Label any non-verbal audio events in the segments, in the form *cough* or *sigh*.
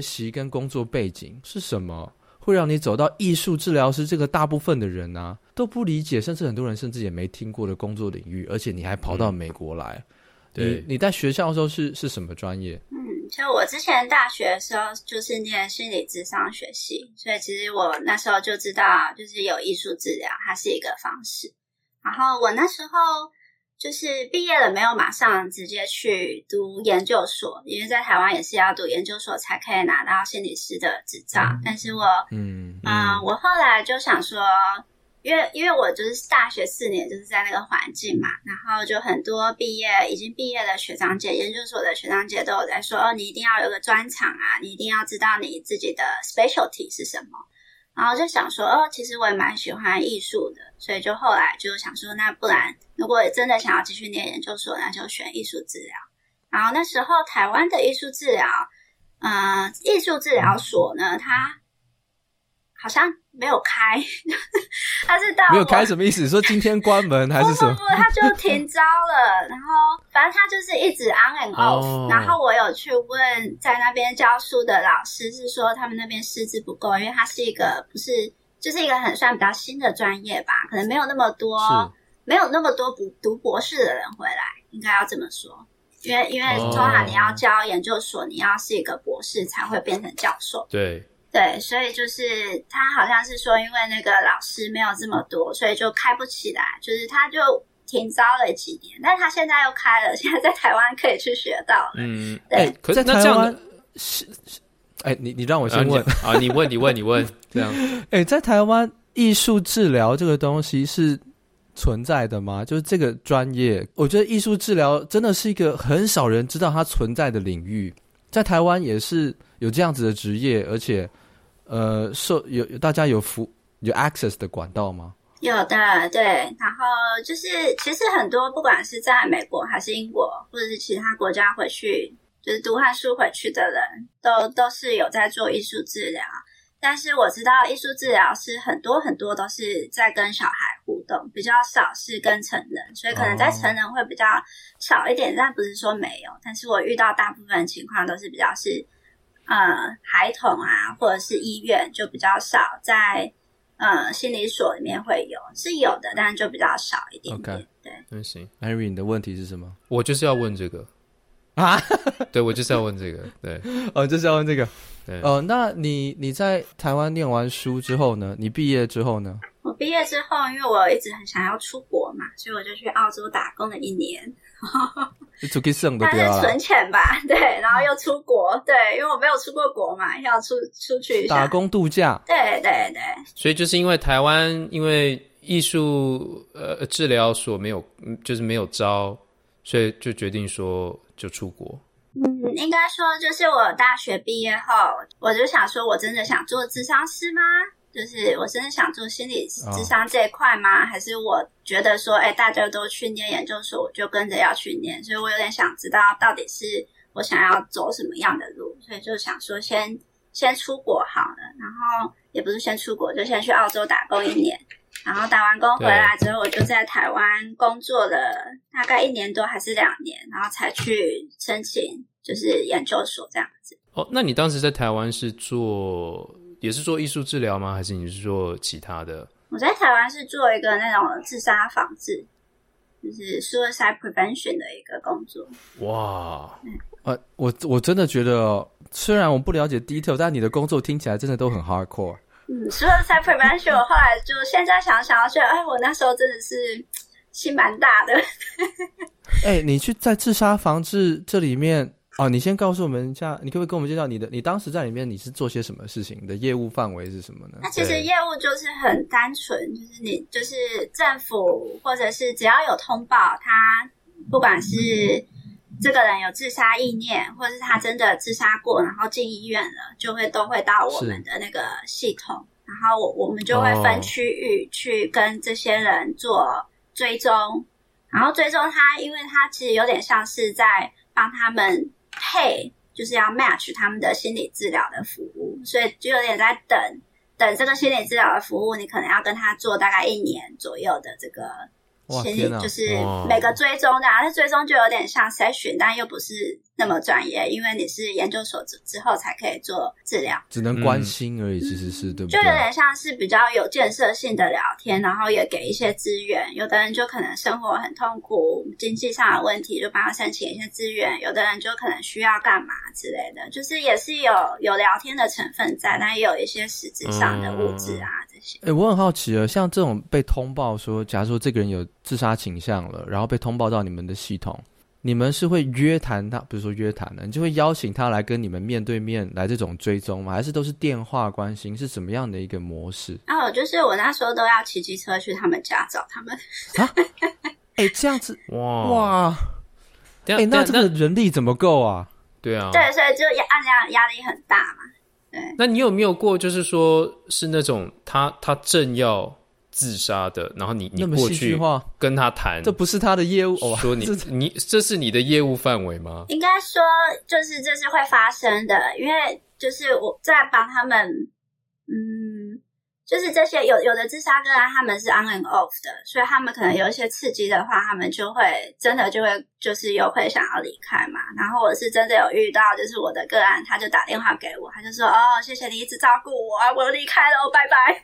学习跟工作背景是什么？会让你走到艺术治疗师这个大部分的人呢、啊、都不理解，甚至很多人甚至也没听过的工作领域，而且你还跑到美国来。嗯、对你你在学校的时候是是什么专业？嗯，就我之前大学的时候就是念心理智商学系，所以其实我那时候就知道，就是有艺术治疗，它是一个方式。然后我那时候。就是毕业了没有马上直接去读研究所，因为在台湾也是要读研究所才可以拿到心理师的执照。嗯、但是我，嗯我后来就想说，因为因为我就是大学四年就是在那个环境嘛，然后就很多毕业已经毕业的学长姐、研究所的学长姐都有在说，哦，你一定要有个专长啊，你一定要知道你自己的 specialty 是什么。然后就想说，哦，其实我也蛮喜欢艺术的，所以就后来就想说，那不然如果真的想要继续念研究所，那就选艺术治疗。然后那时候台湾的艺术治疗，嗯、艺术治疗所呢，它。好像没有开，*laughs* 他是到没有开什么意思？说今天关门还是什么？不不不，他就停招了。然后反正他就是一直 on and off。Oh. 然后我有去问在那边教书的老师，是说他们那边师资不够，因为他是一个不是就是一个很算比较新的专业吧，可能没有那么多是没有那么多读读博士的人回来，应该要这么说。因为因为通常你要教研究所，oh. 你要是一个博士才会变成教授。对。对，所以就是他好像是说，因为那个老师没有这么多，所以就开不起来，就是他就停招了几年，但是他现在又开了，现在在台湾可以去学到了。嗯，对。欸、可是那这样是，哎、欸，你你让我先问啊，你问你问你问 *laughs* 这样。哎、欸，在台湾艺术治疗这个东西是存在的吗？就是这个专业，我觉得艺术治疗真的是一个很少人知道它存在的领域，在台湾也是有这样子的职业，而且。呃，受有大家有服有 access 的管道吗？有的，对。然后就是，其实很多不管是在美国还是英国，或者是其他国家回去，就是读汉书回去的人都都是有在做艺术治疗。但是我知道艺术治疗师很多很多都是在跟小孩互动，比较少是跟成人，所以可能在成人会比较少一点，但不是说没有。但是我遇到大部分情况都是比较是。呃，孩童啊，或者是医院就比较少，在呃心理所里面会有，是有的，但是就比较少一点点。Okay. 对，那行，Irene，你的问题是什么？我就是要问这个啊，*laughs* 对，我就是要问这个，对，*laughs* 哦，就是要问这个，对，哦，那你你在台湾念完书之后呢？你毕业之后呢？我毕业之后，因为我一直很想要出国嘛，所以我就去澳洲打工了一年。出去省的 *laughs* 但是存钱吧，对，然后又出国，对，因为我没有出过国嘛，要出出去打工度假，对对对。所以就是因为台湾因为艺术呃治疗所没有，就是没有招，所以就决定说就出国。嗯，应该说就是我大学毕业后，我就想说，我真的想做智商师吗？就是我真的想做心理智商这一块吗？哦、还是我觉得说，哎，大家都去念研究所，我就跟着要去念，所以我有点想知道到底是我想要走什么样的路，所以就想说先先出国好了，然后也不是先出国，就先去澳洲打工一年，然后打完工回来之后，我就在台湾工作了大概一年多还是两年，然后才去申请就是研究所这样子。哦，那你当时在台湾是做？也是做艺术治疗吗？还是你是做其他的？我在台湾是做一个那种自杀防治，就是 suicide prevention 的一个工作。哇，嗯、呃，我我真的觉得，虽然我不了解 detail，但你的工作听起来真的都很 hardcore。嗯，suicide prevention，我后来就现在想想，我觉得，哎，我那时候真的是心蛮大的。*laughs* 哎，你去在自杀防治这里面。哦，你先告诉我们一下，你可不可以跟我们介绍你的？你当时在里面你是做些什么事情？你的业务范围是什么呢？那其实业务就是很单纯，就是你就是政府或者是只要有通报，他不管是这个人有自杀意念，或者是他真的自杀过，然后进医院了，就会都会到我们的那个系统，然后我我们就会分区域去跟这些人做追踪，然后追踪他，因为他其实有点像是在帮他们。配就是要 match 他们的心理治疗的服务，所以就有点在等等这个心理治疗的服务，你可能要跟他做大概一年左右的这个心理，就是每个追踪的，那追踪就有点像筛选，但又不是那么专业，因为你是研究所之之后才可以做治疗，只能关心而已，其实是、嗯、对不对？就有点像是比较有建设性的聊天，然后也给一些资源。有的人就可能生活很痛苦，经济上的问题，就帮他申请一些资源；有的人就可能需要干嘛之类的，就是也是有有聊天的成分在，但也有一些实质上的物质啊、嗯、这些。哎，我很好奇啊，像这种被通报说，假如说这个人有自杀倾向了，然后被通报到你们的系统。你们是会约谈他，比如说约谈的，你就会邀请他来跟你们面对面来这种追踪吗？还是都是电话关心？是什么样的一个模式？哦，就是我那时候都要骑机车去他们家找他们。啊？哎、欸，这样子哇哇！哎、欸，那这个人力怎么够啊？对啊，对，所以就压压压力很大嘛。对，那你有没有过，就是说是那种他他正要。自杀的，然后你你过去跟他谈，这不是他的业务，说你你这是你的业务范围吗？应该说，就是这是会发生的，因为就是我在帮他们，嗯，就是这些有有的自杀个案，他们是 on and off 的，所以他们可能有一些刺激的话，他们就会真的就会就是又会想要离开嘛。然后我是真的有遇到，就是我的个案，他就打电话给我，他就说：“哦，谢谢你一直照顾我，我离开了，拜拜。”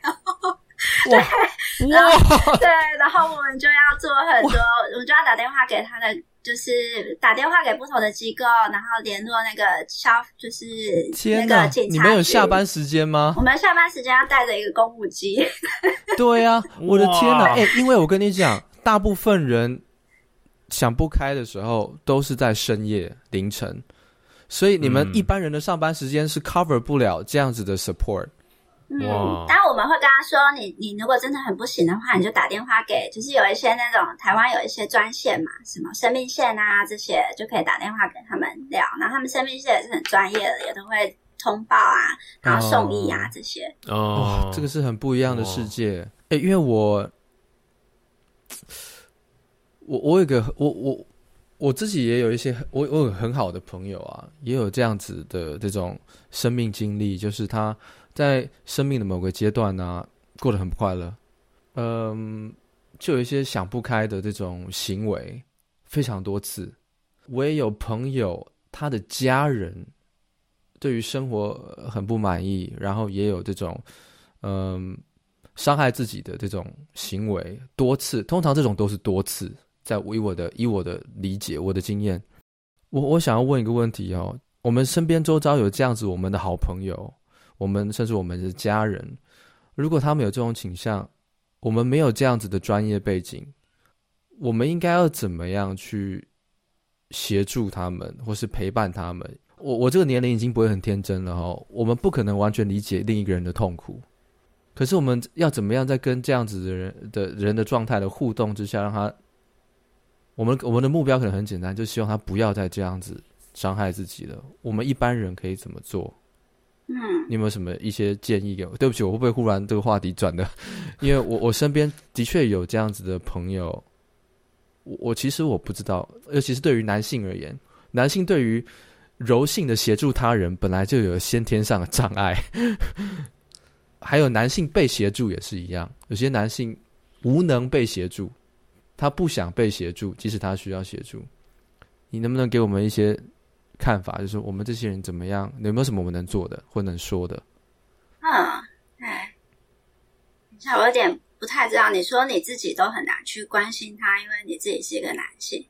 *laughs* *laughs* 对，然后 *laughs* 对，然后我们就要做很多，我们就要打电话给他的，就是打电话给不同的机构，然后联络那个消，就是那个警察。你们有下班时间吗？我们下班时间要带着一个公务机。*laughs* 对啊，我的天哪！哎，因为我跟你讲，大部分人想不开的时候都是在深夜凌晨，所以你们一般人的上班时间是 cover 不了这样子的 support。嗯，当然我们会跟他说，你你如果真的很不行的话，你就打电话给，就是有一些那种台湾有一些专线嘛，什么生命线啊这些，就可以打电话给他们聊。然后他们生命线也是很专业的，也都会通报啊，然后送医啊这些。哦，这个是很不一样的世界。哎，因为我，我我有个我我我自己也有一些我我有很好的朋友啊，也有这样子的这种生命经历，就是他。在生命的某个阶段呢、啊，过得很不快乐，嗯，就有一些想不开的这种行为，非常多次。我也有朋友，他的家人对于生活很不满意，然后也有这种嗯伤害自己的这种行为多次。通常这种都是多次，在以我的以我的理解，我的经验，我我想要问一个问题哦，我们身边周遭有这样子我们的好朋友。我们甚至我们的家人，如果他们有这种倾向，我们没有这样子的专业背景，我们应该要怎么样去协助他们，或是陪伴他们？我我这个年龄已经不会很天真了哈，我们不可能完全理解另一个人的痛苦，可是我们要怎么样在跟这样子的人的人的状态的互动之下，让他，我们我们的目标可能很简单，就希望他不要再这样子伤害自己了。我们一般人可以怎么做？嗯，你有没有什么一些建议给我？对不起，我会不会忽然这个话题转的？因为我我身边的确有这样子的朋友，我我其实我不知道，尤其是对于男性而言，男性对于柔性的协助他人本来就有先天上的障碍，还有男性被协助也是一样，有些男性无能被协助，他不想被协助，即使他需要协助，你能不能给我们一些？看法就是我们这些人怎么样？有没有什么我们能做的或能说的？嗯，哎，我有点不太知道。你说你自己都很难去关心他，因为你自己是一个男性。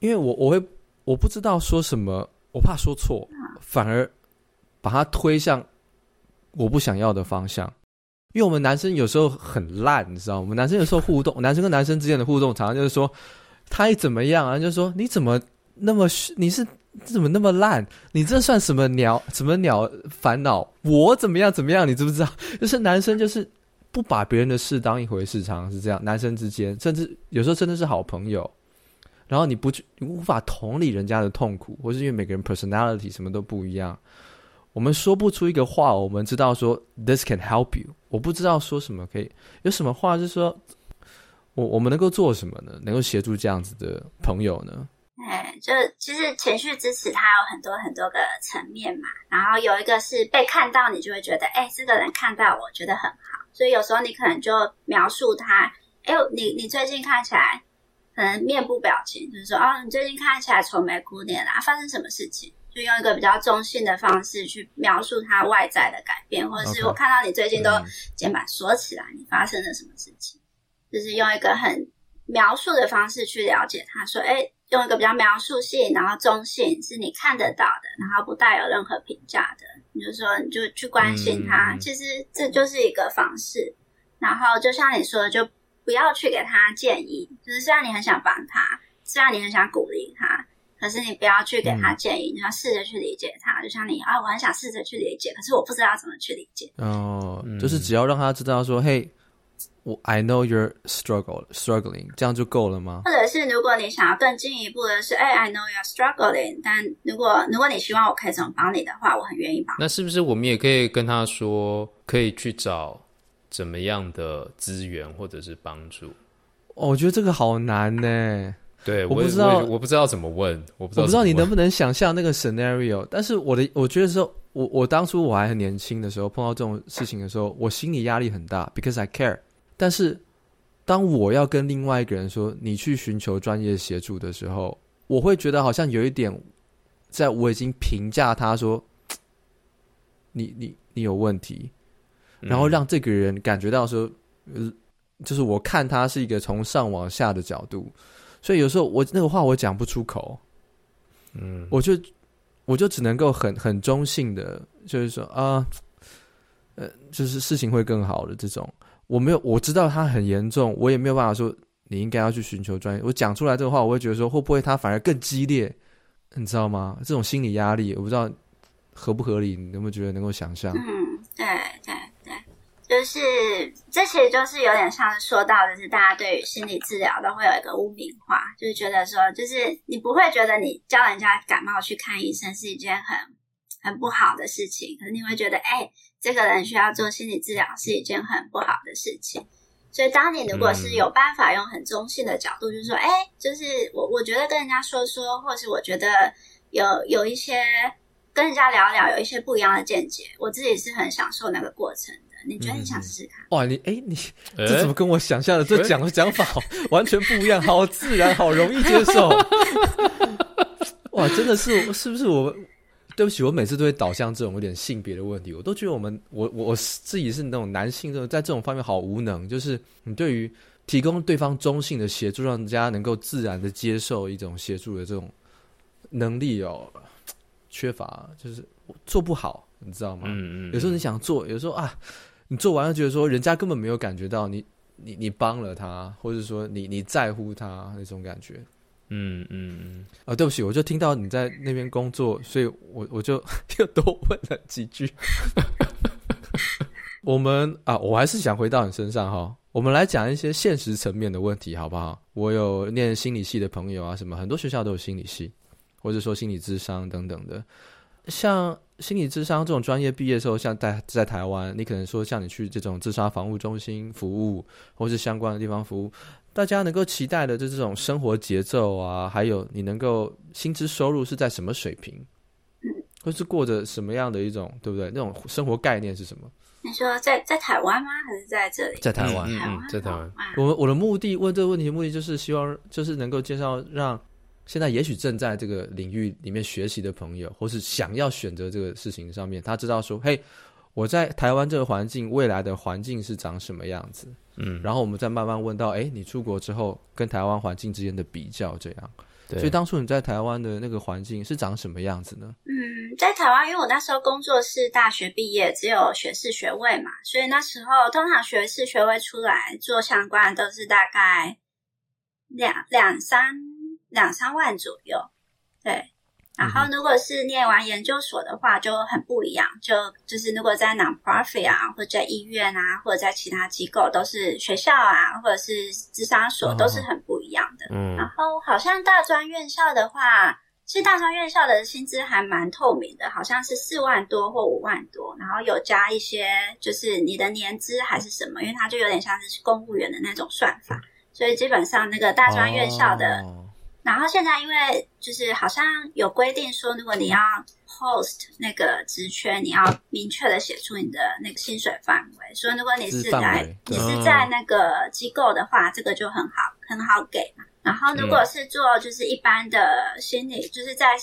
因为我我会我不知道说什么，我怕说错，嗯，反而把他推向我不想要的方向。因为我们男生有时候很烂，你知道吗？我们男生有时候互动，男生跟男生之间的互动，常常就是说他一怎么样啊，就是说你怎么那么你是。怎么那么烂？你这算什么鸟？什么鸟烦恼？我怎么样？怎么样？你知不知道？就是男生就是不把别人的事当一回事，常常是这样。男生之间，甚至有时候真的是好朋友，然后你不去，你无法同理人家的痛苦，或是因为每个人 personality 什么都不一样，我们说不出一个话。我们知道说 this can help you，我不知道说什么可以，有什么话是说我我们能够做什么呢？能够协助这样子的朋友呢？哎，就其实情绪支持它有很多很多个层面嘛，然后有一个是被看到，你就会觉得，哎，这个人看到我觉得很好，所以有时候你可能就描述他，哎，你你最近看起来可能面部表情，就是说，哦，你最近看起来愁眉苦脸啊，发生什么事情？就用一个比较中性的方式去描述他外在的改变，或者是我看到你最近都肩膀缩起来，你发生了什么事情？就是用一个很描述的方式去了解他，说，哎，用一个比较描述性，然后中性，是你看得到的，然后不带有任何评价的。你就说，你就去关心他，其实这就是一个方式。然后就像你说的，就不要去给他建议，就是虽然你很想帮他，虽然你很想鼓励他。可是你不要去给他建议，嗯、你要试着去理解他。就像你啊，我很想试着去理解，可是我不知道怎么去理解。哦，嗯、就是只要让他知道说，嘿，我 I know you're struggle struggling，这样就够了吗？或者是如果你想要更进一步的是，哎，I know you're struggling，但如果如果你希望我可以怎么帮你的话，我很愿意帮。那是不是我们也可以跟他说，可以去找怎么样的资源或者是帮助？哦，我觉得这个好难呢。对，我不知道我，我不知道怎么问，我不知道，我不知道你能不能想象那个 scenario。但是我的，我觉得说，我我当初我还很年轻的时候，碰到这种事情的时候，我心里压力很大，because I care。但是当我要跟另外一个人说，你去寻求专业协助的时候，我会觉得好像有一点，在我已经评价他说，你你你有问题，然后让这个人感觉到说，呃，就是我看他是一个从上往下的角度。所以有时候我那个话我讲不出口，嗯，我就我就只能够很很中性的，就是说啊，呃，就是事情会更好的这种，我没有我知道他很严重，我也没有办法说你应该要去寻求专业。我讲出来这个话，我会觉得说会不会他反而更激烈，你知道吗？这种心理压力，我不知道合不合理，你能不能觉得能够想象？嗯，对对。就是这其实就是有点像是说到就是，大家对于心理治疗都会有一个污名化，就是觉得说，就是你不会觉得你教人家感冒去看医生是一件很很不好的事情，可是你会觉得，哎，这个人需要做心理治疗是一件很不好的事情。所以，当你如果是有办法用很中性的角度，就是说，哎，就是我我觉得跟人家说说，或是我觉得有有一些跟人家聊聊，有一些不一样的见解，我自己是很享受那个过程。你觉得你想试试看？哇，你哎，你这怎么跟我想象的这讲的讲法完全不一样？好自然，好容易接受。*laughs* 哇，真的是是不是我？对不起，我每次都会导向这种有点性别的问题。我都觉得我们，我我自己是那种男性，这种在这种方面好无能。就是你对于提供对方中性的协助，让人家能够自然的接受一种协助的这种能力哦，缺乏，就是做不好，你知道吗？嗯嗯。有时候你想做，有时候啊。你做完了，觉得说人家根本没有感觉到你，你你帮了他，或者说你你在乎他那种感觉，嗯嗯嗯。啊，对不起，我就听到你在那边工作，所以我我就 *laughs* 又多问了几句。*laughs* 我们啊，我还是想回到你身上哈，我们来讲一些现实层面的问题，好不好？我有念心理系的朋友啊，什么很多学校都有心理系，或者说心理智商等等的，像。心理智商这种专业毕业的时候，像在在台湾，你可能说像你去这种自杀防护中心服务，或是相关的地方服务，大家能够期待的就这种生活节奏啊，还有你能够薪资收入是在什么水平，或是过着什么样的一种，对不对？那种生活概念是什么？你说在在台湾吗？还是在这里？在台湾，嗯，在台湾。我我的目的问这个问题的目的就是希望就是能够介绍让。现在也许正在这个领域里面学习的朋友，或是想要选择这个事情上面，他知道说：“嘿，我在台湾这个环境，未来的环境是长什么样子？”嗯，然后我们再慢慢问到：“哎，你出国之后跟台湾环境之间的比较，这样。”对。所以当初你在台湾的那个环境是长什么样子呢？嗯，在台湾，因为我那时候工作是大学毕业，只有学士学位嘛，所以那时候通常学士学位出来做相关的都是大概两两三。两三万左右，对。然后，如果是念完研究所的话，就很不一样。就就是，如果在 non-profit 啊，或者在医院啊，或者在其他机构，都是学校啊，或者是智商所，都是很不一样的。嗯。然后，好像大专院校的话，其实大专院校的薪资还蛮透明的，好像是四万多或五万多，然后有加一些，就是你的年资还是什么，因为它就有点像是公务员的那种算法，所以基本上那个大专院校的。哦然后现在因为就是好像有规定说，如果你要 host 那个职缺，你要明确的写出你的那个薪水范围。所以如果你是在你是在那个机构的话，这个就很好很好给嘛。然后如果是做就是一般的心理，嗯、就是在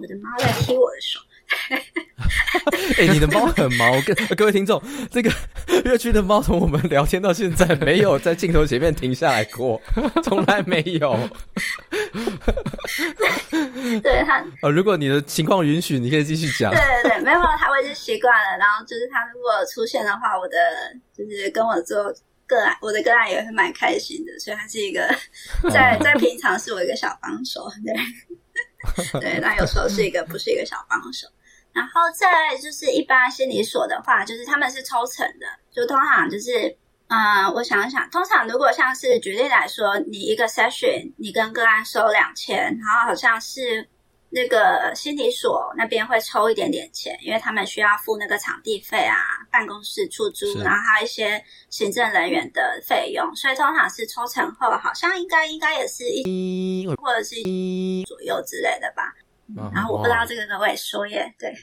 我的猫在踢我的手。*laughs* 哎、欸，你的猫很毛，跟 *laughs* 各位听众，这个 *laughs* 乐区的猫从我们聊天到现在没有在镜头前面停下来过，从来没有。对它，呃，如果你的情况允许，你可以继续讲。对对对，没有，它会是习惯了。然后就是它如果出现的话，我的就是跟我做个案，我的个案也会蛮开心的。所以它是一个在在平常是我一个小帮手，对对，那有时候是一个不是一个小帮手。然后再就是一般心理所的话，就是他们是抽成的，就通常就是，嗯、呃，我想想，通常如果像是举例来说，你一个 session，你跟个案收两千，然后好像是那个心理所那边会抽一点点钱，因为他们需要付那个场地费啊、办公室出租，然后还有一些行政人员的费用，所以通常是抽成后，好像应该应该也是一或者是一左右之类的吧。然后我不知道这个可不可以说耶，对，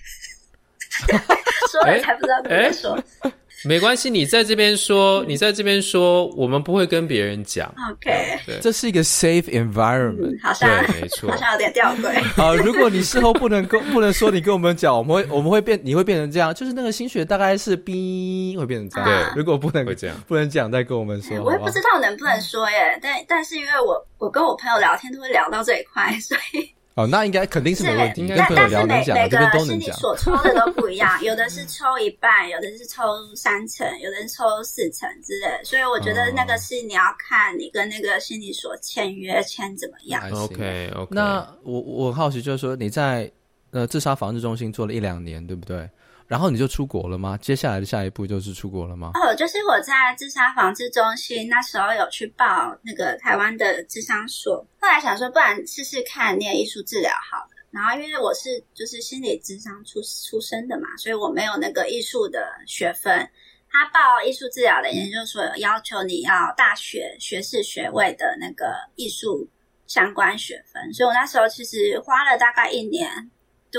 *laughs* 说了才不知道怎么说。没关系，你在这边说，你在这边说，我们不会跟别人讲。OK，对，这是一个 safe environment，好像没错，好像有点吊诡。*laughs* 好，如果你事后不能跟不能说，你跟我们讲，我们会我们会变，你会变成这样，就是那个心血大概是 B 会变成这样。对，如果不能会这样，不能讲，再跟我们说。我也不知道能不能说耶，但但是因为我我跟我朋友聊天都会聊到这一块，所以。哦，那应该肯定是没问题。但但是每每个心理所抽的都不一样，*laughs* 有的是抽一半，有的是抽三成，有的是抽四成之类。所以我觉得那个是你要看你跟那个心理所签约签怎么样。OK OK。那我我好奇，就是说你在呃自杀防治中心做了一两年，对不对？然后你就出国了吗？接下来的下一步就是出国了吗？哦，就是我在自杀防治中心那时候有去报那个台湾的智商所，后来想说不然试试看念艺术治疗好了。然后因为我是就是心理咨商出出身的嘛，所以我没有那个艺术的学分。他报艺术治疗的研究所要求你要大学学士学位的那个艺术相关学分，所以我那时候其实花了大概一年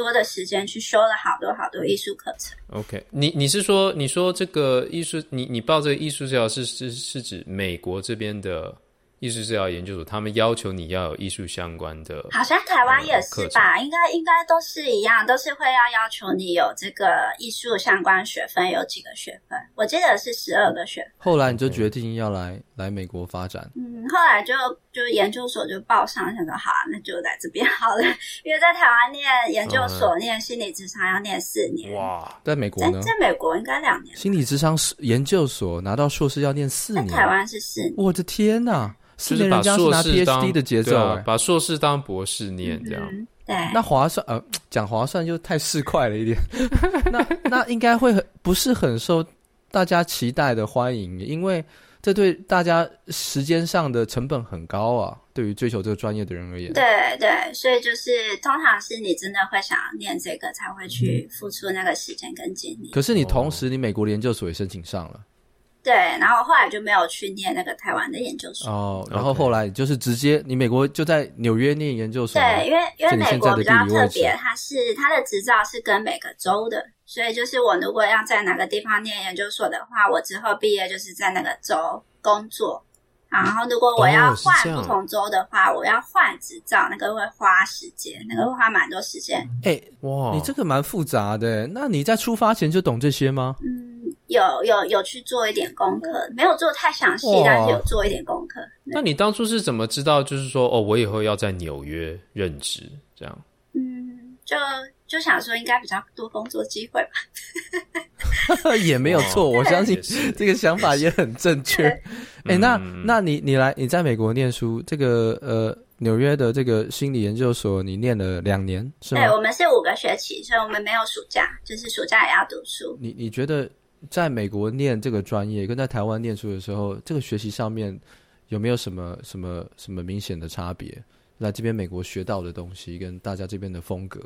多的时间去修了好多好多艺术课程。OK，你你是说你说这个艺术，你你报这个艺术治疗是是是指美国这边的？艺术治疗研究所，他们要求你要有艺术相关的，好像台湾也是吧？应该应该都是一样，都是会要要求你有这个艺术相关学分，有几个学分？我记得是十二个学分。后来你就决定要来来美国发展？嗯，后来就就研究所就报上，想说好啊，那就来这边好了。*laughs* 因为在台湾念研究所念心理智商要念四年，哇，在美国呢？在美国应该两年。心理智商研究所拿到硕士要念四年，在台湾是四年。我的天哪！就是把硕士当 PhD 的节奏，啊，把硕士当博士念这样。嗯、对，那划算呃，*tsk* 讲划算就太市侩了一点。*laughs* 那那应该会很不是很受大家期待的欢迎，因为这对大家时间上的成本很高啊。对于追求这个专业的人而言，对对，所以就是通常是你真的会想要念这个，才会去付出那个时间跟精力。可是你同时，你美国的研究所也申请上了。对，然后后来就没有去念那个台湾的研究所哦。然后后来就是直接，你美国就在纽约念研究所。对，因为因为美国比较特别，它是它的执照是跟每个州的，所以就是我如果要在哪个地方念研究所的话，我之后毕业就是在那个州工作。然后如果我要换不同州的话，哦、我要换执照，那个会花时间，那个会花蛮多时间。哎，哇，你这个蛮复杂的。那你在出发前就懂这些吗？嗯。有有有去做一点功课，没有做太详细，但是有做一点功课。那你当初是怎么知道？就是说，哦，我以后要在纽约任职，这样？嗯，就就想说应该比较多工作机会吧。*laughs* 也没有错，我相信这个想法也很正确。哎、欸，那那你你来你在美国念书，这个呃纽约的这个心理研究所，你念了两年是吗？对，我们是五个学期，所以我们没有暑假，就是暑假也要读书。你你觉得？在美国念这个专业，跟在台湾念书的时候，这个学习上面有没有什么什么什么明显的差别？来这边美国学到的东西，跟大家这边的风格，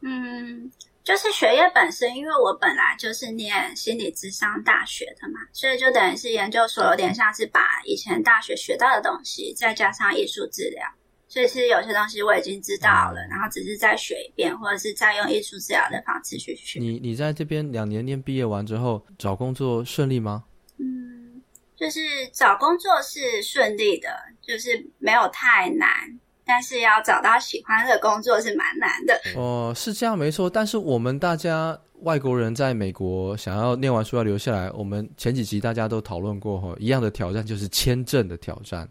嗯，就是学业本身，因为我本来就是念心理智商大学的嘛，所以就等于是研究所有点像是把以前大学学到的东西，再加上艺术治疗。所以其实有些东西我已经知道了，嗯、然后只是再学一遍，或者是再用艺术治疗的方式去学。你你在这边两年念毕业完之后找工作顺利吗？嗯，就是找工作是顺利的，就是没有太难，但是要找到喜欢的工作是蛮难的。哦，是这样没错。但是我们大家外国人在美国想要念完书要留下来，我们前几集大家都讨论过哈，一样的挑战就是签证的挑战。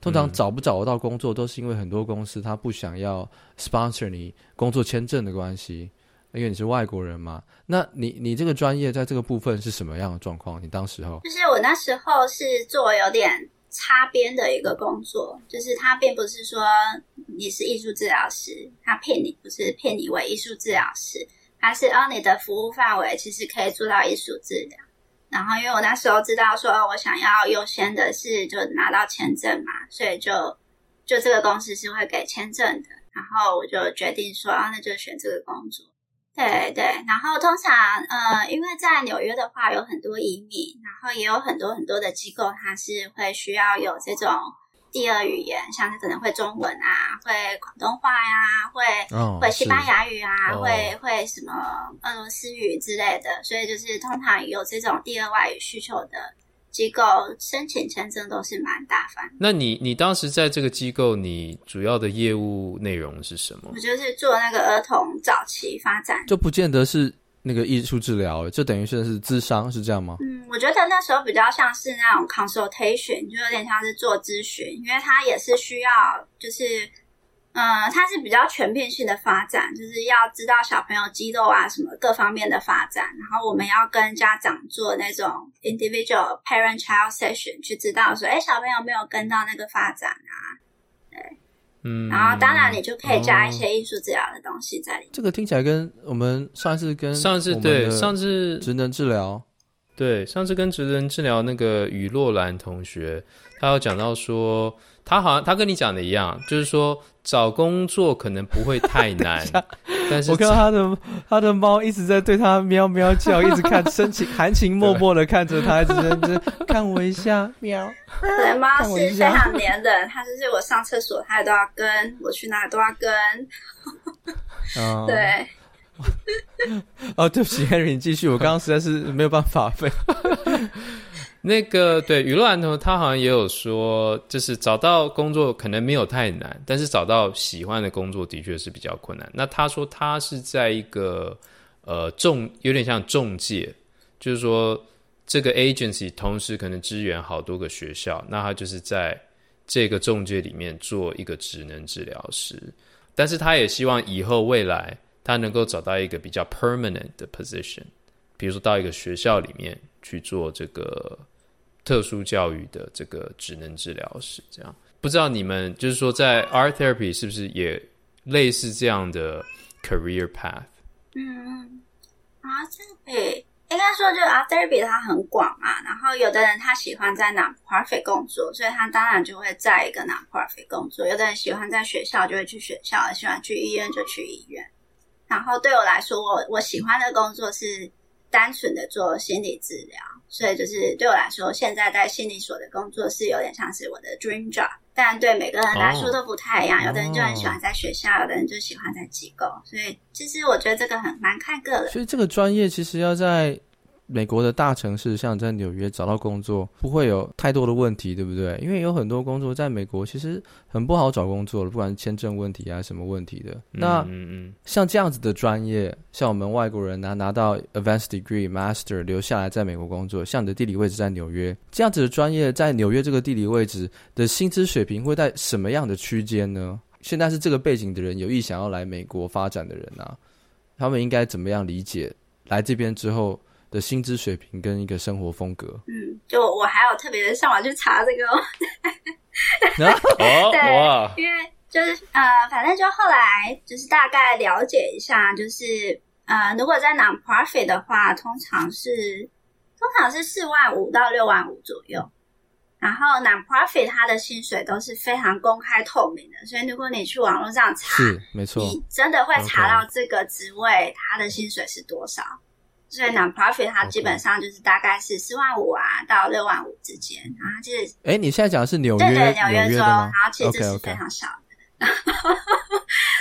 通常找不找得到工作，都是因为很多公司他不想要 sponsor 你工作签证的关系。因为你是外国人嘛，那你你这个专业在这个部分是什么样的状况？你当时候就是我那时候是做有点擦边的一个工作，就是他并不是说你是艺术治疗师，他骗你不是骗你为艺术治疗师，他是哦你的服务范围其实可以做到艺术治疗。然后因为我那时候知道说我想要优先的是就拿到签证嘛，所以就就这个公司是会给签证的，然后我就决定说啊，那就选这个工作。对对，然后通常呃，因为在纽约的话有很多移民，然后也有很多很多的机构，它是会需要有这种第二语言，像是可能会中文啊，会广东话呀、啊，会、哦、会西班牙语啊，哦、会会什么俄罗斯语之类的，所以就是通常有这种第二外语需求的。机构申请签证都是蛮大方。那你你当时在这个机构，你主要的业务内容是什么？我就是做那个儿童早期发展，就不见得是那个艺术治疗，就等于是是智商，是这样吗？嗯，我觉得那时候比较像是那种 consultation，就有点像是做咨询，因为它也是需要就是。嗯，它是比较全面性的发展，就是要知道小朋友肌肉啊什么各方面的发展，然后我们要跟家长做那种 individual parent-child session，去知道说，哎，小朋友没有跟到那个发展啊，嗯，然后当然你就可以加一些艺术治疗的东西在里面。这个听起来跟我们上次跟上次对上次职能治疗，对上次跟职能治疗那个雨洛兰同学，他有讲到说。他好像他跟你讲的一样，就是说找工作可能不会太难，*laughs* 但是我看到他的他的猫一直在对他喵喵叫，一直看深情含情脉脉的看着他，一直认真 *laughs* 看我一下喵。对，猫是非常黏人，它就是我上厕所，它也都要跟我去哪里都要跟。哦，*laughs* 对。哦，对不起，Henry，你继续，我刚刚实在是没有办法分。那个对，娱乐安头他好像也有说，就是找到工作可能没有太难，但是找到喜欢的工作的确是比较困难。那他说他是在一个呃中，有点像中介，就是说这个 agency 同时可能支援好多个学校，那他就是在这个中介里面做一个职能治疗师，但是他也希望以后未来他能够找到一个比较 permanent 的 position，比如说到一个学校里面去做这个。特殊教育的这个职能治疗师，这样不知道你们就是说在 art therapy 是不是也类似这样的 career path？嗯，art therapy 应该说就是 art therapy 它很广嘛，然后有的人他喜欢在 non-profit 工作，所以他当然就会在一个 non-profit 工作；有的人喜欢在学校，就会去学校；喜欢去医院就去医院。然后对我来说，我我喜欢的工作是单纯的做心理治疗。所以就是对我来说，现在在心理所的工作是有点像是我的 dream job，但对每个人来说都不太一样。Oh. 有的人就很喜欢在学校，oh. 有的人就喜欢在机构。所以其实我觉得这个很蛮看个人。所以这个专业其实要在。美国的大城市，像在纽约找到工作不会有太多的问题，对不对？因为有很多工作在美国其实很不好找工作了，不管是签证问题啊什么问题的。那像这样子的专业，像我们外国人拿拿到 advanced degree、master 留下来在美国工作，像你的地理位置在纽约，这样子的专业在纽约这个地理位置的薪资水平会在什么样的区间呢？现在是这个背景的人有意想要来美国发展的人啊，他们应该怎么样理解来这边之后的薪资水平跟一个生活风格，嗯，就我还有特别的上网去查这个，*laughs* 哦，对，因为就是呃，反正就后来就是大概了解一下，就是呃，如果在 non-profit 的话，通常是通常是四万五到六万五左右，然后 non-profit 它的薪水都是非常公开透明的，所以如果你去网络上查，是没错，你真的会查到这个职位它的薪水是多少。所以 non-profit 它基本上就是大概是四万五啊到六万五之间，然后就是，哎，你现在讲的是纽约，对对，纽约州，然后其实这是非常少的。Okay, *laughs* okay.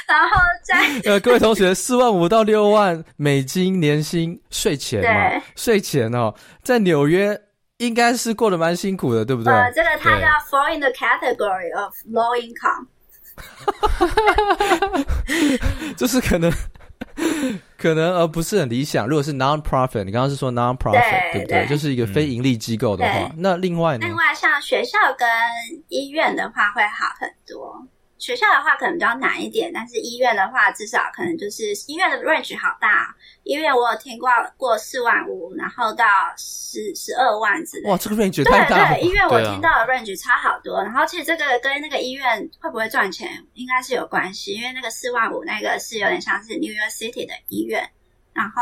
然后在 *laughs* 呃，各位同学，四万五到六万美金年薪税前嘛，税前哦，在纽约应该是过得蛮辛苦的，对不对？呃，这个它叫 fall in the category of low income，*laughs* 就是可能。*laughs* 可能而不是很理想。如果是 non-profit，你刚刚是说 non-profit，对，对不对，对？就是一个非盈利机构的话，那另外呢？另外，像学校跟医院的话，会好很多。学校的话可能比较难一点，但是医院的话至少可能就是医院的 range 好大。医院我有听过过四万五，然后到十十二万之类。哇，这个 range 太大了。对对，医院我听到的 range 差好多。啊、然后其实这个跟那个医院会不会赚钱应该是有关系，因为那个四万五那个是有点像是 New York City 的医院，然后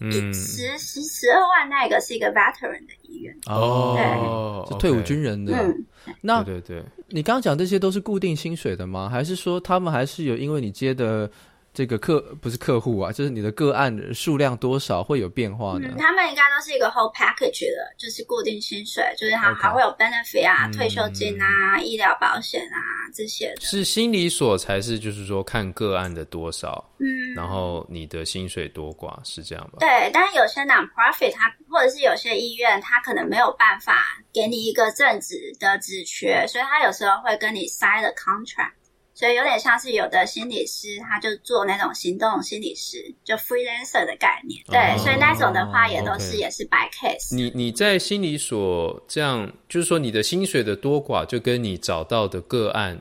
嗯十十十二万那个是一个 veteran 的医院哦，对，是退伍军人的。嗯，那对对对。你刚刚讲这些都是固定薪水的吗？还是说他们还是有因为你接的这个客不是客户啊，就是你的个案数量多少会有变化呢？嗯，他们应该都是一个 whole package 的，就是固定薪水，就是他还会有 benefit 啊.退休金啊、嗯、医疗保险啊这些的。是心理所才是，就是说看个案的多少，嗯，然后你的薪水多寡是这样吧？对，但是有些 non-profit 它或者是有些医院，他可能没有办法。给你一个正职的职缺，所以他有时候会跟你 sign the contract，所以有点像是有的心理师，他就做那种行动心理师，就 freelancer 的概念。对，哦、所以那种的话也都是、okay. 也是 by case。你你在心理所这样，就是说你的薪水的多寡，就跟你找到的个案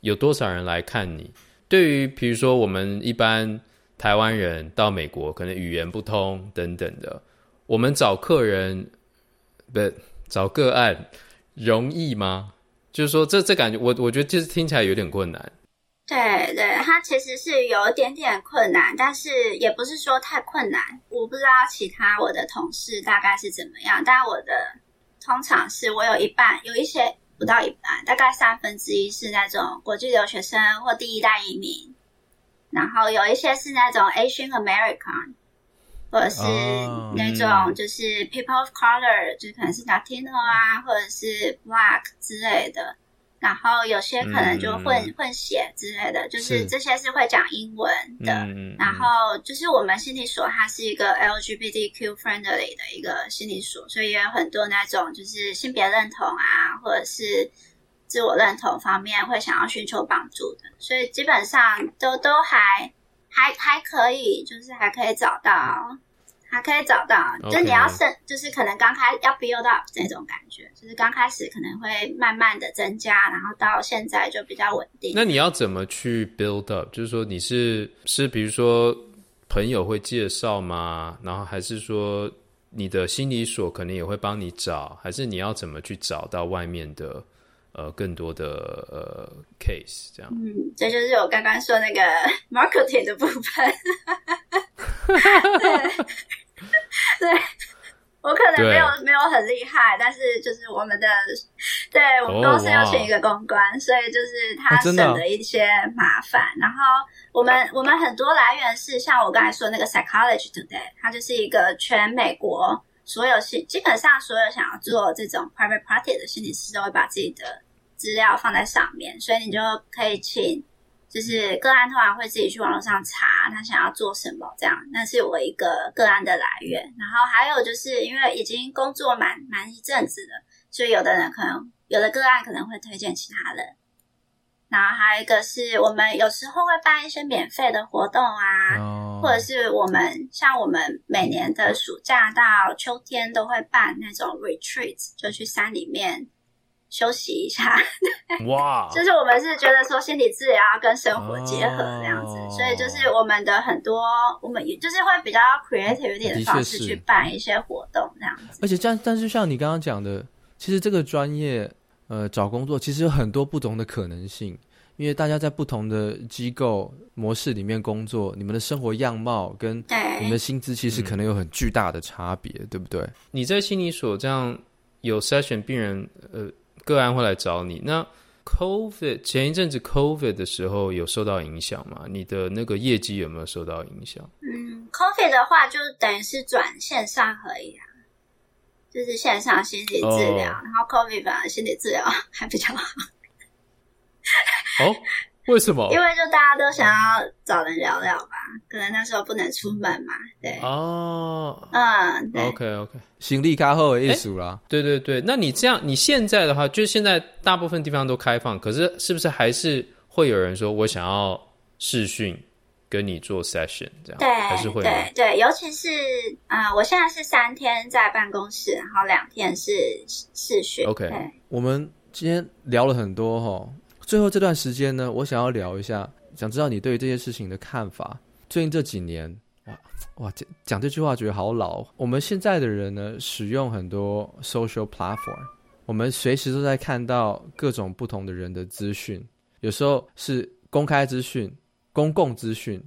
有多少人来看你。对于比如说我们一般台湾人到美国，可能语言不通等等的，我们找客人不。找个案容易吗？就是说这，这感觉，我我觉得就是听起来有点困难。对对，它其实是有一点点困难，但是也不是说太困难。我不知道其他我的同事大概是怎么样，但我的通常是我有一半，有一些不到一半，大概三分之一是那种国际留学生或第一代移民，然后有一些是那种 Asian American。或者是那种就是 people of color，、嗯、就可能是 Latino 啊，或者是 Black 之类的。然后有些可能就混、嗯、混血之类的，就是这些是会讲英文的。然后就是我们心理所，它是一个 LGBTQ friendly 的一个心理所，所以也有很多那种就是性别认同啊，或者是自我认同方面会想要寻求帮助的。所以基本上都都还。还还可以，就是还可以找到，还可以找到。就你要是，就是可能刚开要 build up 那种感觉，就是刚开始可能会慢慢的增加，然后到现在就比较稳定。那你要怎么去 build up？就是说你是是比如说朋友会介绍吗？然后还是说你的心理所可能也会帮你找？还是你要怎么去找到外面的？呃，更多的呃 case 这样，嗯，这就是我刚刚说那个 marketing 的部分。*laughs* 对，对，我可能没有没有很厉害，但是就是我们的，对我们公司要请一个公关，oh. 所以就是他省了一些麻烦。Oh, 然后我们我们很多来源是像我刚才说那个 Psychology Today，它就是一个全美国。所有心基本上所有想要做这种 private party 的心理师都会把自己的资料放在上面，所以你就可以请，就是个案通常会自己去网络上查他想要做什么，这样那是我一个个案的来源。然后还有就是因为已经工作蛮蛮一阵子了，所以有的人可能有的个案可能会推荐其他人。然后还有一个是我们有时候会办一些免费的活动啊，oh. 或者是我们像我们每年的暑假到秋天都会办那种 retreat，就去山里面休息一下。*laughs* 哇！Wow. 就是我们是觉得说心理治疗跟生活结合这样子，oh. 所以就是我们的很多我们也就是会比较 creative 一点的方式去办一些活动这样子。而且这样，但是像你刚刚讲的，其实这个专业。呃，找工作其实有很多不同的可能性，因为大家在不同的机构模式里面工作，你们的生活样貌跟你们的薪资其实可能有很巨大的差别，对不对？你在心理所这样有筛选病人，呃，个案会来找你。那 COVID 前一阵子 COVID 的时候有受到影响吗？你的那个业绩有没有受到影响？嗯，COVID 的话就等于是转线上而已啊。就是线上心理治疗，oh. 然后 COVID 心理治疗还比较好。哦，为什么？*laughs* 因为就大家都想要找人聊聊吧，可能那时候不能出门嘛。对哦，嗯对，OK OK，行李卡后的意思啦。对对对，那你这样，你现在的话，就是现在大部分地方都开放，可是是不是还是会有人说我想要视讯跟你做 session 这样？对，还是会对对，尤其是啊、呃，我现在是三天在办公室，然后两天是试训。OK，我们今天聊了很多哈。最后这段时间呢，我想要聊一下，想知道你对于这些事情的看法。最近这几年，哇哇，讲讲这句话觉得好老。我们现在的人呢，使用很多 social platform，我们随时都在看到各种不同的人的资讯，有时候是公开资讯、公共资讯、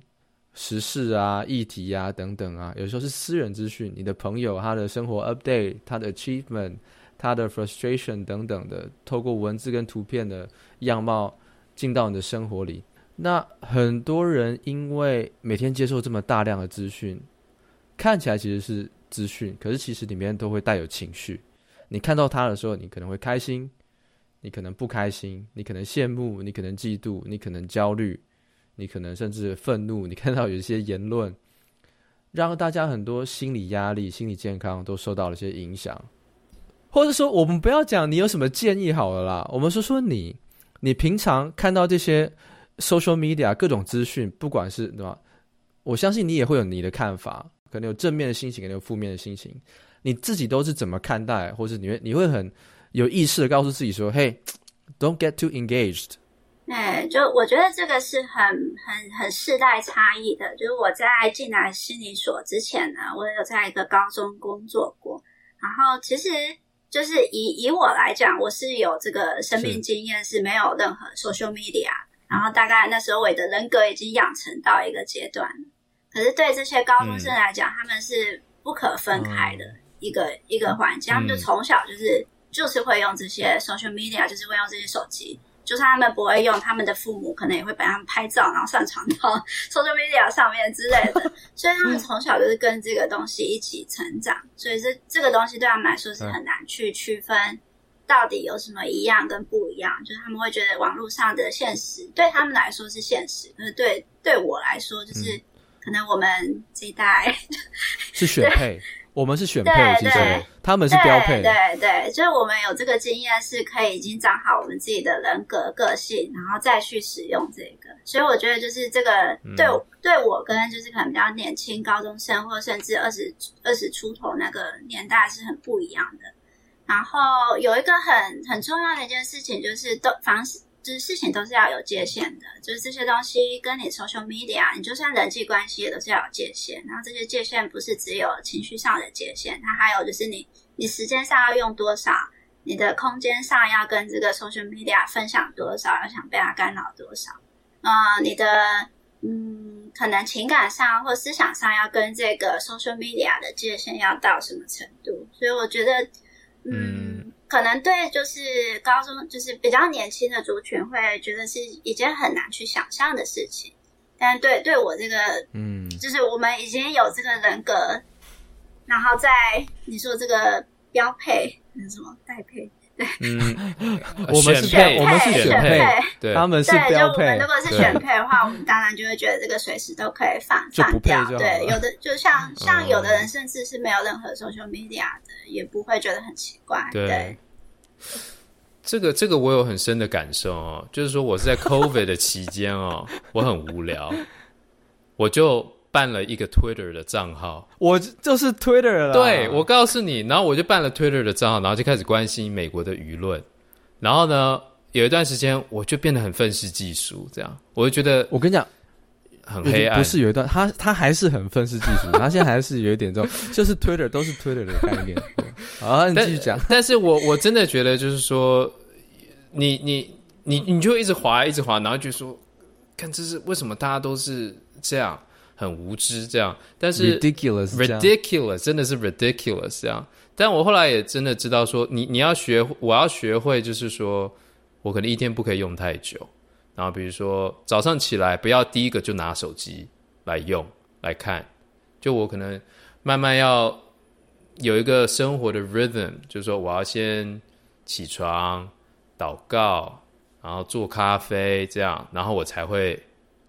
时事啊、议题啊等等啊，有时候是私人资讯，你的朋友他的生活 update、他的 achievement。他的 frustration 等等的，透过文字跟图片的样貌进到你的生活里。那很多人因为每天接受这么大量的资讯，看起来其实是资讯，可是其实里面都会带有情绪。你看到他的时候，你可能会开心，你可能不开心，你可能羡慕，你可能嫉妒，你可能焦虑，你可能甚至愤怒。你看到有一些言论，让大家很多心理压力、心理健康都受到了一些影响。或者说，我们不要讲你有什么建议好了啦。我们说说你，你平常看到这些 social media 各种资讯，不管是对吧？我相信你也会有你的看法，可能有正面的心情，可能有负面的心情。你自己都是怎么看待，或是你会你会很有意识的告诉自己说：“嘿，don't get too engaged。”哎，就我觉得这个是很很很世代差异的。就是我在进来心理所之前呢，我有在一个高中工作过，然后其实。就是以以我来讲，我是有这个生命经验，是没有任何 social media。然后大概那时候我的人格已经养成到一个阶段。可是对这些高中生来讲，嗯、他们是不可分开的一个、嗯、一个环境。他们就从小就是就是会用这些 social media，就是会用这些手机。就算他们不会用，他们的父母可能也会帮他们拍照，然后上传到 *laughs* social media 上面之类的。*laughs* 所以他们从小就是跟这个东西一起成长，所以这这个东西对他们来说是很难去区分到底有什么一样跟不一样。就是他们会觉得网络上的现实对他们来说是现实，可是对对我来说，就是可能我们这一代是 *laughs* 选配。我们是选配，其实他们是标配。对对对，就是我们有这个经验，是可以已经长好我们自己的人格个性，然后再去使用这个。所以我觉得，就是这个对、嗯、对我跟就是可能比较年轻高中生，或甚至二十二十出头那个年代是很不一样的。然后有一个很很重要的一件事情，就是都防止。就是事情都是要有界限的，就是这些东西跟你 social media，你就算人际关系也都是要有界限。然后这些界限不是只有情绪上的界限，它还有就是你你时间上要用多少，你的空间上要跟这个 social media 分享多少，要想被它干扰多少。啊、你的嗯，可能情感上或思想上要跟这个 social media 的界限要到什么程度？所以我觉得，嗯。嗯可能对，就是高中，就是比较年轻的族群会觉得是一件很难去想象的事情，但对对我这个，嗯，就是我们已经有这个人格，然后在你说这个标配，那什么代配，对，嗯，*laughs* 我们是选配，我们是选配，对，他们是标配。就我们如果是选配的话，我们当然就会觉得这个随时都可以放放掉，对，有的就像像有的人甚至是没有任何 social media 的，也不会觉得很奇怪，对。这个这个我有很深的感受哦，就是说我是在 *laughs* COVID 的期间哦，我很无聊，我就办了一个 Twitter 的账号，我就是 Twitter 了。对，我告诉你，然后我就办了 Twitter 的账号，然后就开始关心美国的舆论，然后呢，有一段时间我就变得很愤世嫉俗，这样，我就觉得，我跟你讲。很黑暗，不是有一段他他还是很愤世嫉俗，*laughs* 他现在还是有一点这种，就是 Twitter 都是 Twitter 的概念。*laughs* 啊，你继续讲。但是我我真的觉得就是说，你你你你就一直滑一直滑，然后就说，看这是为什么大家都是这样，很无知这样。但是 ridiculous ridiculous 真的是 ridiculous 这样。但我后来也真的知道说，你你要学，我要学会，就是说我可能一天不可以用太久。然后比如说早上起来不要第一个就拿手机来用来看，就我可能慢慢要有一个生活的 rhythm，就是说我要先起床祷告，然后做咖啡这样，然后我才会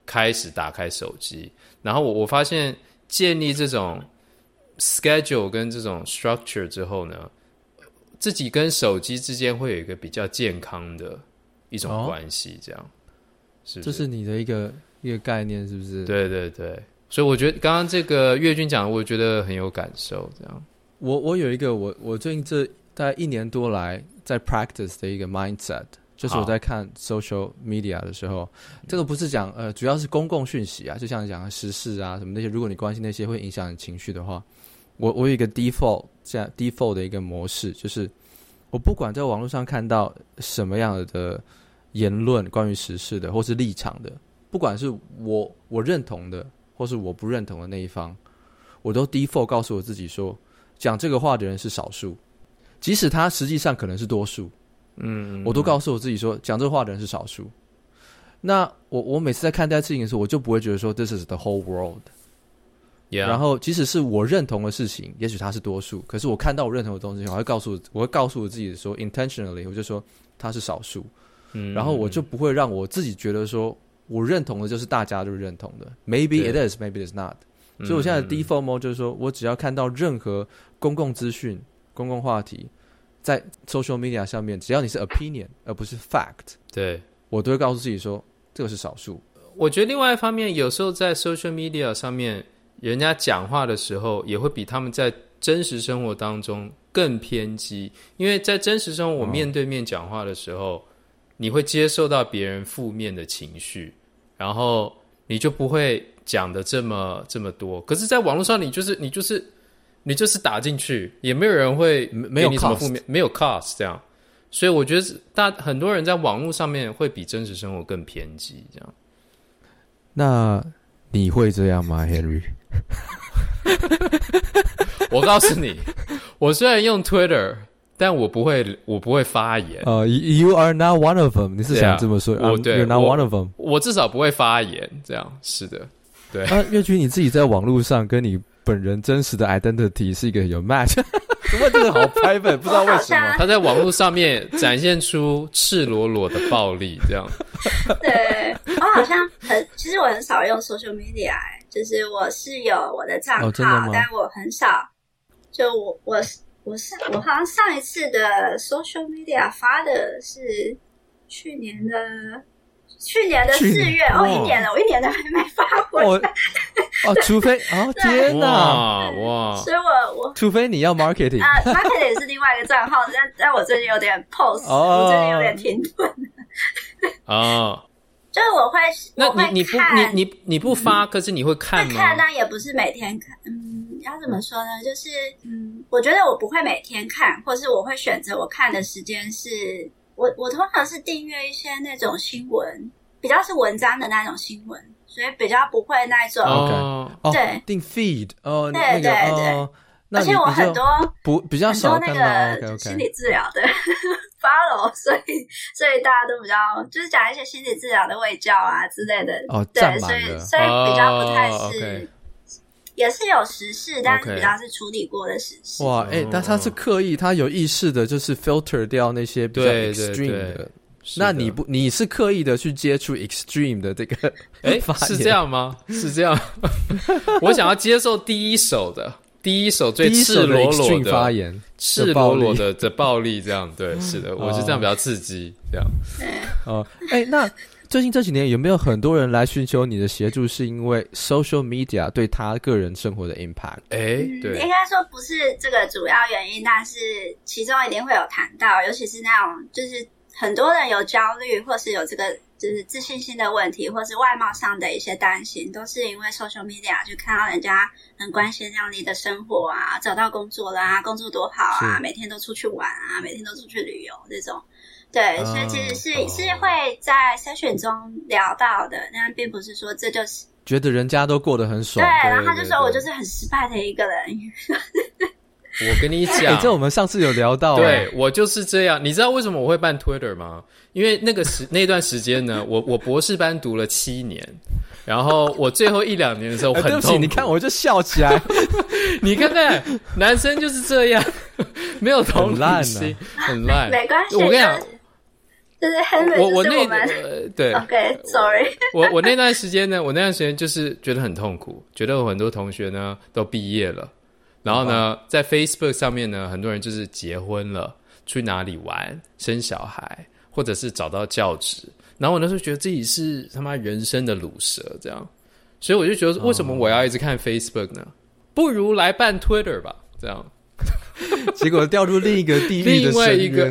开始打开手机。然后我我发现建立这种 schedule 跟这种 structure 之后呢，自己跟手机之间会有一个比较健康的一种关系，这样。哦、是，是，这是你的一个一个概念，是不是？对对对。所以我觉得刚刚这个岳军讲的，我觉得很有感受。这样，我我有一个我我最近这大概一年多来在 practice 的一个 mindset。就是我在看 social media 的时候，这个不是讲呃，主要是公共讯息啊，就像讲时事啊什么那些。如果你关心那些会影响你情绪的话，我我有一个 default 这样 default 的一个模式，就是我不管在网络上看到什么样的言论，关于时事的或是立场的，不管是我我认同的或是我不认同的那一方，我都 default 告诉我自己说，讲这个话的人是少数，即使他实际上可能是多数。嗯，我都告诉我自己说，讲这个话的人是少数。那我我每次在看待事情的时候，我就不会觉得说 this is the whole world。然后即使是我认同的事情，也许它是多数，可是我看到我认同的东西，我会告诉我会告诉我自己说 intentionally，我就说它是少数。嗯，然后我就不会让我自己觉得说我认同的就是大家都认同的。Maybe it is，maybe it's not。所以我现在的 default mode 就是说我只要看到任何公共资讯、公共话题。在 social media 上面，只要你是 opinion 而不是 fact，对，我都会告诉自己说这个是少数。我觉得另外一方面，有时候在 social media 上面，人家讲话的时候，也会比他们在真实生活当中更偏激。因为在真实生活，我面对面讲话的时候，哦、你会接受到别人负面的情绪，然后你就不会讲的这么这么多。可是，在网络上，你就是你就是。你就是打进去，也没有人会没有什么负面，没有 cost 这样，所以我觉得大很多人在网络上面会比真实生活更偏激这样。那你会这样吗，Henry？*laughs* 我告诉你，*laughs* 我虽然用 Twitter，但我不会，我不会发言。呃、uh,，You are not one of them。你是想这么说？我对，You're not one of them 我。我至少不会发言，这样是的。对。啊，月君你自己在网络上跟你。本人真实的 identity 是一个有 match，*laughs* 怎么这个好 private？不知道为什么他在网络上面展现出赤裸裸的暴力，这样。*laughs* 对，我好像很，其实我很少用 social media，就是我是有我的账号，哦、但我很少。就我我我上我好像上一次的 social media 发的是去年的。去年的四月哦，一年了，我一年都还没发回来。哦，*laughs* 除非哦，天哪，哇！所以我我除非你要 marketing 啊，marketing 是另外一个账号，但但我最近有点 post，我最近有点停顿。*laughs* 哦，就是我会，那你你不你你你不发，可是你会看吗？看，但也不是每天看。嗯，要怎么说呢？就是嗯，我觉得我不会每天看，或是我会选择我看的时间是。我我通常是订阅一些那种新闻，比较是文章的那种新闻，所以比较不会那种。Okay. 对，订 feed 哦，对对对。哦、而且我很多不比较少那个心理治疗的 *laughs* follow，所以所以大家都比较就是讲一些心理治疗的卫教啊之类的。哦，对，所以所以比较不太是。也是有时事，但是比较是处理过的时事。Okay. 哇，哎、欸，但他是刻意，他有意识的，就是 filter 掉那些比较 extreme 的。那你不，你是刻意的去接触 extreme 的这个？哎、*laughs* 欸，是这样吗？是这样。*laughs* 我想要接受第一手的，第一手最赤裸裸的发言，赤裸裸的的暴力，*laughs* 这样对，是的，我是这样比较刺激，这样。哦，哎、欸，那。最近这几年有没有很多人来寻求你的协助？是因为 social media 对他个人生活的 impact？哎、欸，对，应该说不是这个主要原因，但是其中一定会有谈到，尤其是那种就是很多人有焦虑，或是有这个就是自信心的问题，或是外貌上的一些担心，都是因为 social media 就看到人家很光鲜亮丽的生活啊，找到工作啦，工作多好啊，每天都出去玩啊，每天都出去旅游这种。对，所以其实是、uh, 是会在筛选中聊到的，但并不是说这就是觉得人家都过得很爽。对，然后他就说我就是很失败的一个人。*laughs* 我跟你讲，欸、这我们上次有聊到，对，我就是这样。你知道为什么我会办 Twitter 吗？因为那个时那段时间呢，我我博士班读了七年，然后我最后一两年的时候很痛苦、欸、对不起，你看我就笑起来，*laughs* 你看看男生就是这样，没有同理心，很烂，没关系，我跟你讲。就是 Henry，我我那呃对，*laughs* OK，Sorry，我我那段时间呢，我那段时间就是觉得很痛苦，觉得有很多同学呢都毕业了，然后呢，在 Facebook 上面呢，很多人就是结婚了，去哪里玩，生小孩，或者是找到教职，然后我那时候觉得自己是他妈人生的卤蛇这样，所以我就觉得为什么我要一直看 Facebook 呢？不如来办 Twitter 吧，这样，*laughs* 结果掉入另一个地狱的 *laughs* 深渊。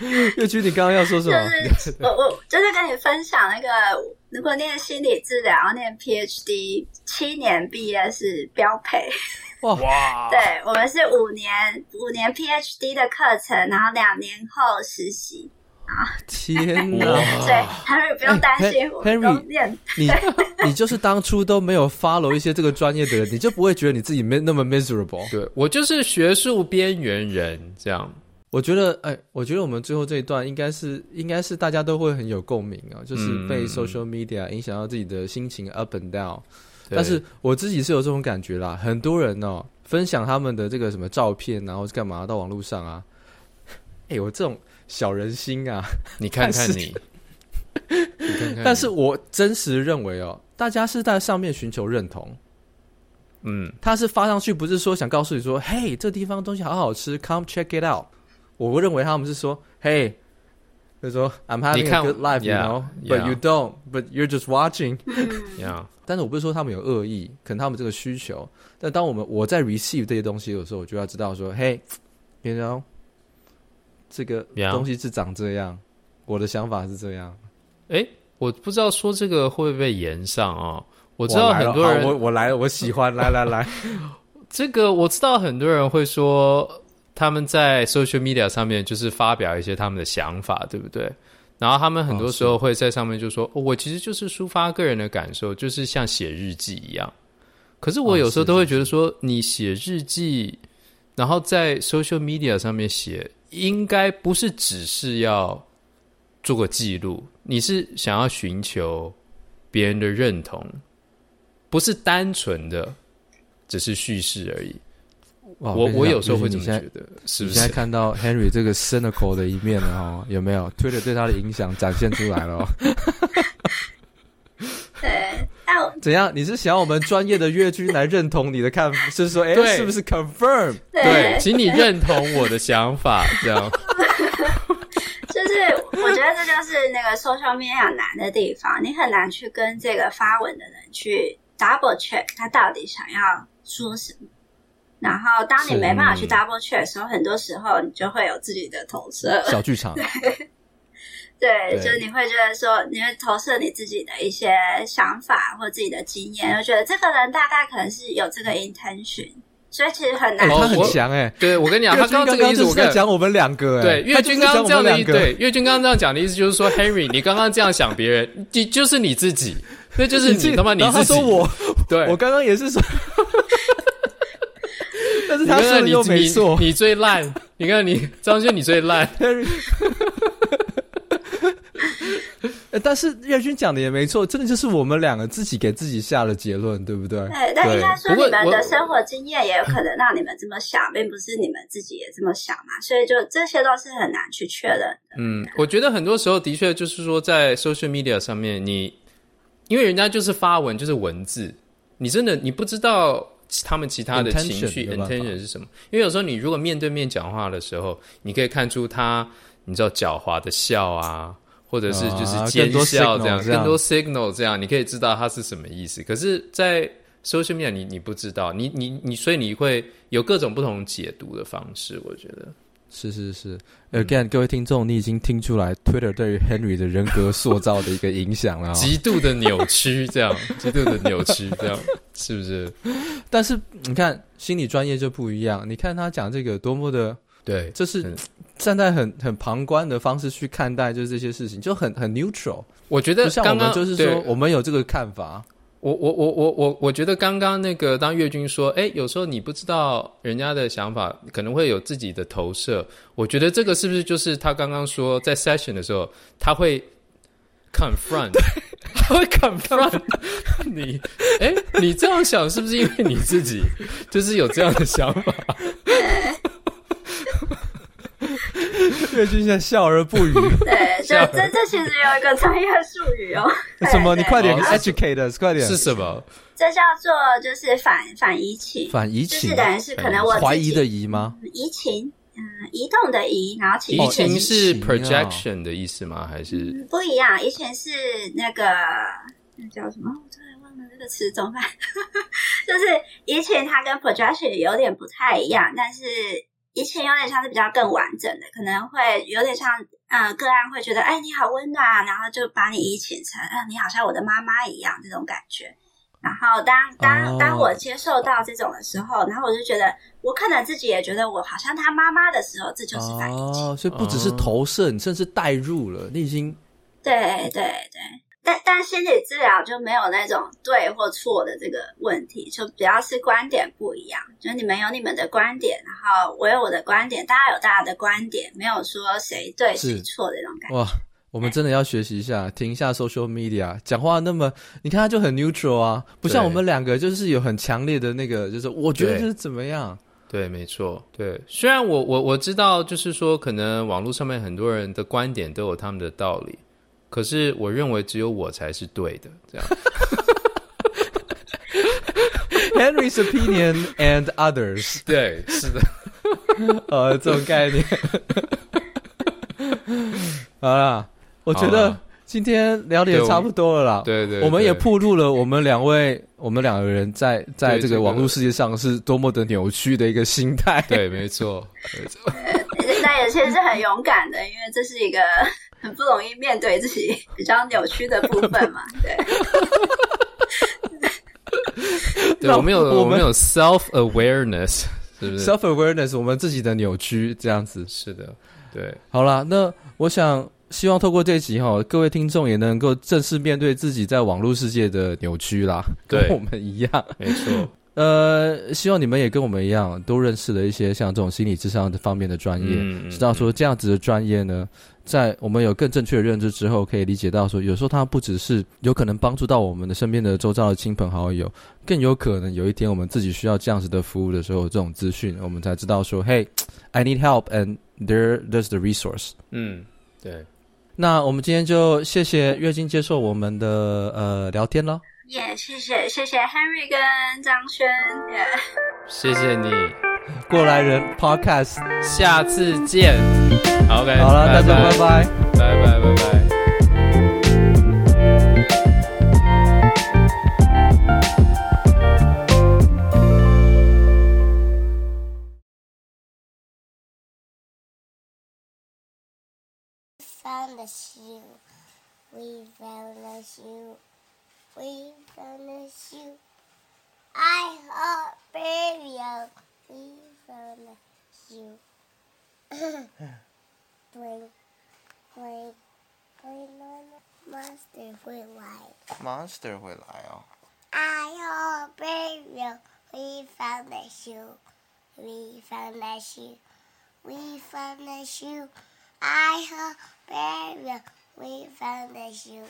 月君，你刚刚要说什么？就是我我就是跟你分享那个，如果念心理治疗，念 PhD，七年毕业是标配。哇！对，我们是五年五年 PhD 的课程，然后两年后实习。啊！天哪！*laughs* 对，Henry 不用担心，Henry，你你就是当初都没有 follow 一些这个专业的人，你就不会觉得你自己没那么 miserable。对，我就是学术边缘人，这样。我觉得，哎，我觉得我们最后这一段应该是，应该是大家都会很有共鸣啊，就是被 social media 影响到自己的心情 up and down。但是我自己是有这种感觉啦，很多人哦分享他们的这个什么照片，然后是干嘛到网络上啊？哎，我这种。小人心啊！*laughs* 你看看你，但是，你看看你，但是我真实认为哦，大家是在上面寻求认同。嗯，他是发上去，不是说想告诉你说，嘿，这地方东西好好吃，come check it out。我不认为他们是说，，Hey，，就是说，I'm having a good life，you know，but you don't，but you're just watching。*laughs* Yeah，但是我不是说他们有恶意，可能他们这个需求。但当我们我在 receive 这些东西的时候，我就要知道说，，Hey，you know。这个东西是长这样.我的想法是这样。哎，我不知道说这个会不会被炎上啊？我知道很多人，我我，我来了，我喜欢，来来来，*laughs* 这个我知道很多人会说他们在 social media 上面就是发表一些他们的想法，对不对？然后他们很多时候会在上面就说，哦哦、我其实就是抒发个人的感受，就是像写日记一样。可是我有时候都会觉得说，你写日记，然后在 social media 上面写。应该不是只是要做个记录，你是想要寻求别人的认同，不是单纯的只是叙事而已。我我，我有时候会这么觉得，是不是？你现在看到 Henry 这个 cynical 的一面了哦，有没有？Twitter 对他的影响展现出来了。*laughs* 对。怎样？你是想要我们专业的月君来认同你的看法？*laughs* 就是说，哎、欸，是不是 confirm？对，对，请你认同我的想法，这样。*laughs* 就是我觉得这就是那个 social media 难的地方，你很难去跟这个发文的人去 double check 他到底想要说什么。然后，当你没办法去 double check 的时候，很多时候你就会有自己的投射，小剧场。*laughs* 对，对就是你会觉得说，你会投射你自己的一些想法或自己的经验，就觉得这个人大概可能是有这个 intention，所以其实很难。欸、他很强哎、欸，对我跟你讲，他刚刚这个意思，我在讲我们两个、欸。对，月军刚刚这样的意思，对，月军刚刚这样讲的意思就是说，Henry，你刚刚这样想别人，就就是你自己，那就是你他妈你自己。他说我，对，我刚刚也是说，但是他说的又没错，你最烂，你看你张轩，你最烂。*laughs* 但是岳军讲的也没错，真的就是我们两个自己给自己下了结论，对不对？对，但应该说你们的生活经验也有可能让你们这么想，并不是你们自己也这么想嘛，所以就这些都是很难去确认的。嗯，我觉得很多时候的确就是说，在 social media 上面，你因为人家就是发文就是文字，你真的你不知道他们其他的情绪 intention 是什么，因为有时候你如果面对面讲话的时候，你可以看出他，你知道狡猾的笑啊。或者是就是奸笑这样，更多 signal 这样，你可以知道他是什么意思。可是，在 social media 你你不知道，你你你，所以你会有各种不同解读的方式。我觉得是是是。Again，各位听众，你已经听出来 Twitter 对于 Henry 的人格塑造的一个影响了，极度的扭曲，这样，*laughs* 极度的扭曲，这样，是不是？但是你看，心理专业就不一样。你看他讲这个多么的。对，这是站在很很旁观的方式去看待，就是这些事情就很很 neutral。我觉得像我们就是说，我们有这个看法。我我我我我我觉得刚刚那个当岳军说，哎，有时候你不知道人家的想法，可能会有自己的投射。我觉得这个是不是就是他刚刚说在 session 的时候，他会 confront，他会 confront 你？哎，你这样想是不是因为你自己就是有这样的想法？*laughs* 月君现在笑而不语。对，这这这其实有一个专业术语哦。*laughs* 什么？你快点 educate us，快点。是什么？这叫做就是反反移情。反移情，就是等于是可能我怀疑的疑吗？移情，嗯，移动的移，然后情。移情是 projection 的意思吗？还是不一样？移情是那个那叫什么？我突然忘了这个词，怎么办？*laughs* 就是移情，它跟 projection 有点不太一样，但是。以前有点像是比较更完整的，可能会有点像，嗯、呃，个案会觉得，哎，你好温暖啊，然后就把你移情成，嗯、呃，你好像我的妈妈一样这种感觉。然后当当当我接受到这种的时候，然后我就觉得，我可能自己也觉得我好像他妈妈的时候，这就是反移情。哦，所以不只是投射，你甚至代入了，你已经。对对对。但但心理治疗就没有那种对或错的这个问题，就主要是观点不一样。就你们有你们的观点，然后我有我的观点，大家有大家的观点，没有说谁对谁错的那种感觉。哇，我们真的要学习一下，停一下 social media 讲话那么，你看他就很 neutral 啊，不像我们两个就是有很强烈的那个，就是我觉得是怎么样。对，对，没错。对，虽然我我我知道，就是说可能网络上面很多人的观点都有他们的道理。可是我认为只有我才是对的，这样。*laughs* Henry's opinion and others，*laughs* 对，是的，*laughs* 呃，这种概念。好啦，我觉得今天聊的也差不多了啦。对对，对，我们也暴露了我们两位，我们两个人在在这个网络世界上是多么的扭曲的一个心态。对，没错，没错。那也其实是很勇敢的，因为这是一个。很不容易面对自己 *laughs* 比较扭曲的部分嘛，对。*laughs* 对，我们有我们有 self awareness，是不是？self awareness，我们自己的扭曲这样子。是的，对。好啦，那我想希望透过这一集哈，各位听众也能够正式面对自己在网络世界的扭曲啦，对跟我们一样，没错。呃，希望你们也跟我们一样，都认识了一些像这种心理智商的方面的专业，嗯、知道说这样子的专业呢，在我们有更正确的认知之后，可以理解到说，有时候它不只是有可能帮助到我们的身边的周遭的亲朋好友，更有可能有一天我们自己需要这样子的服务的时候，这种资讯我们才知道说，Hey，I need help and there there's the resource。嗯，对。那我们今天就谢谢月经接受我们的呃聊天咯。也、yeah, 谢谢谢谢 Henry 跟张轩，yeah. 谢谢你，过来人 Podcast，下次见。OK，好了，大家拜拜，拜拜拜拜。Found the shoe. We found the shoe. We found a shoe. I heart radio. We found a shoe. Bling, bling, bling, monster 会来。Monster 会来哦。I heart radio. We found a shoe. We found a shoe. We found a shoe. I heart radio. We found a shoe.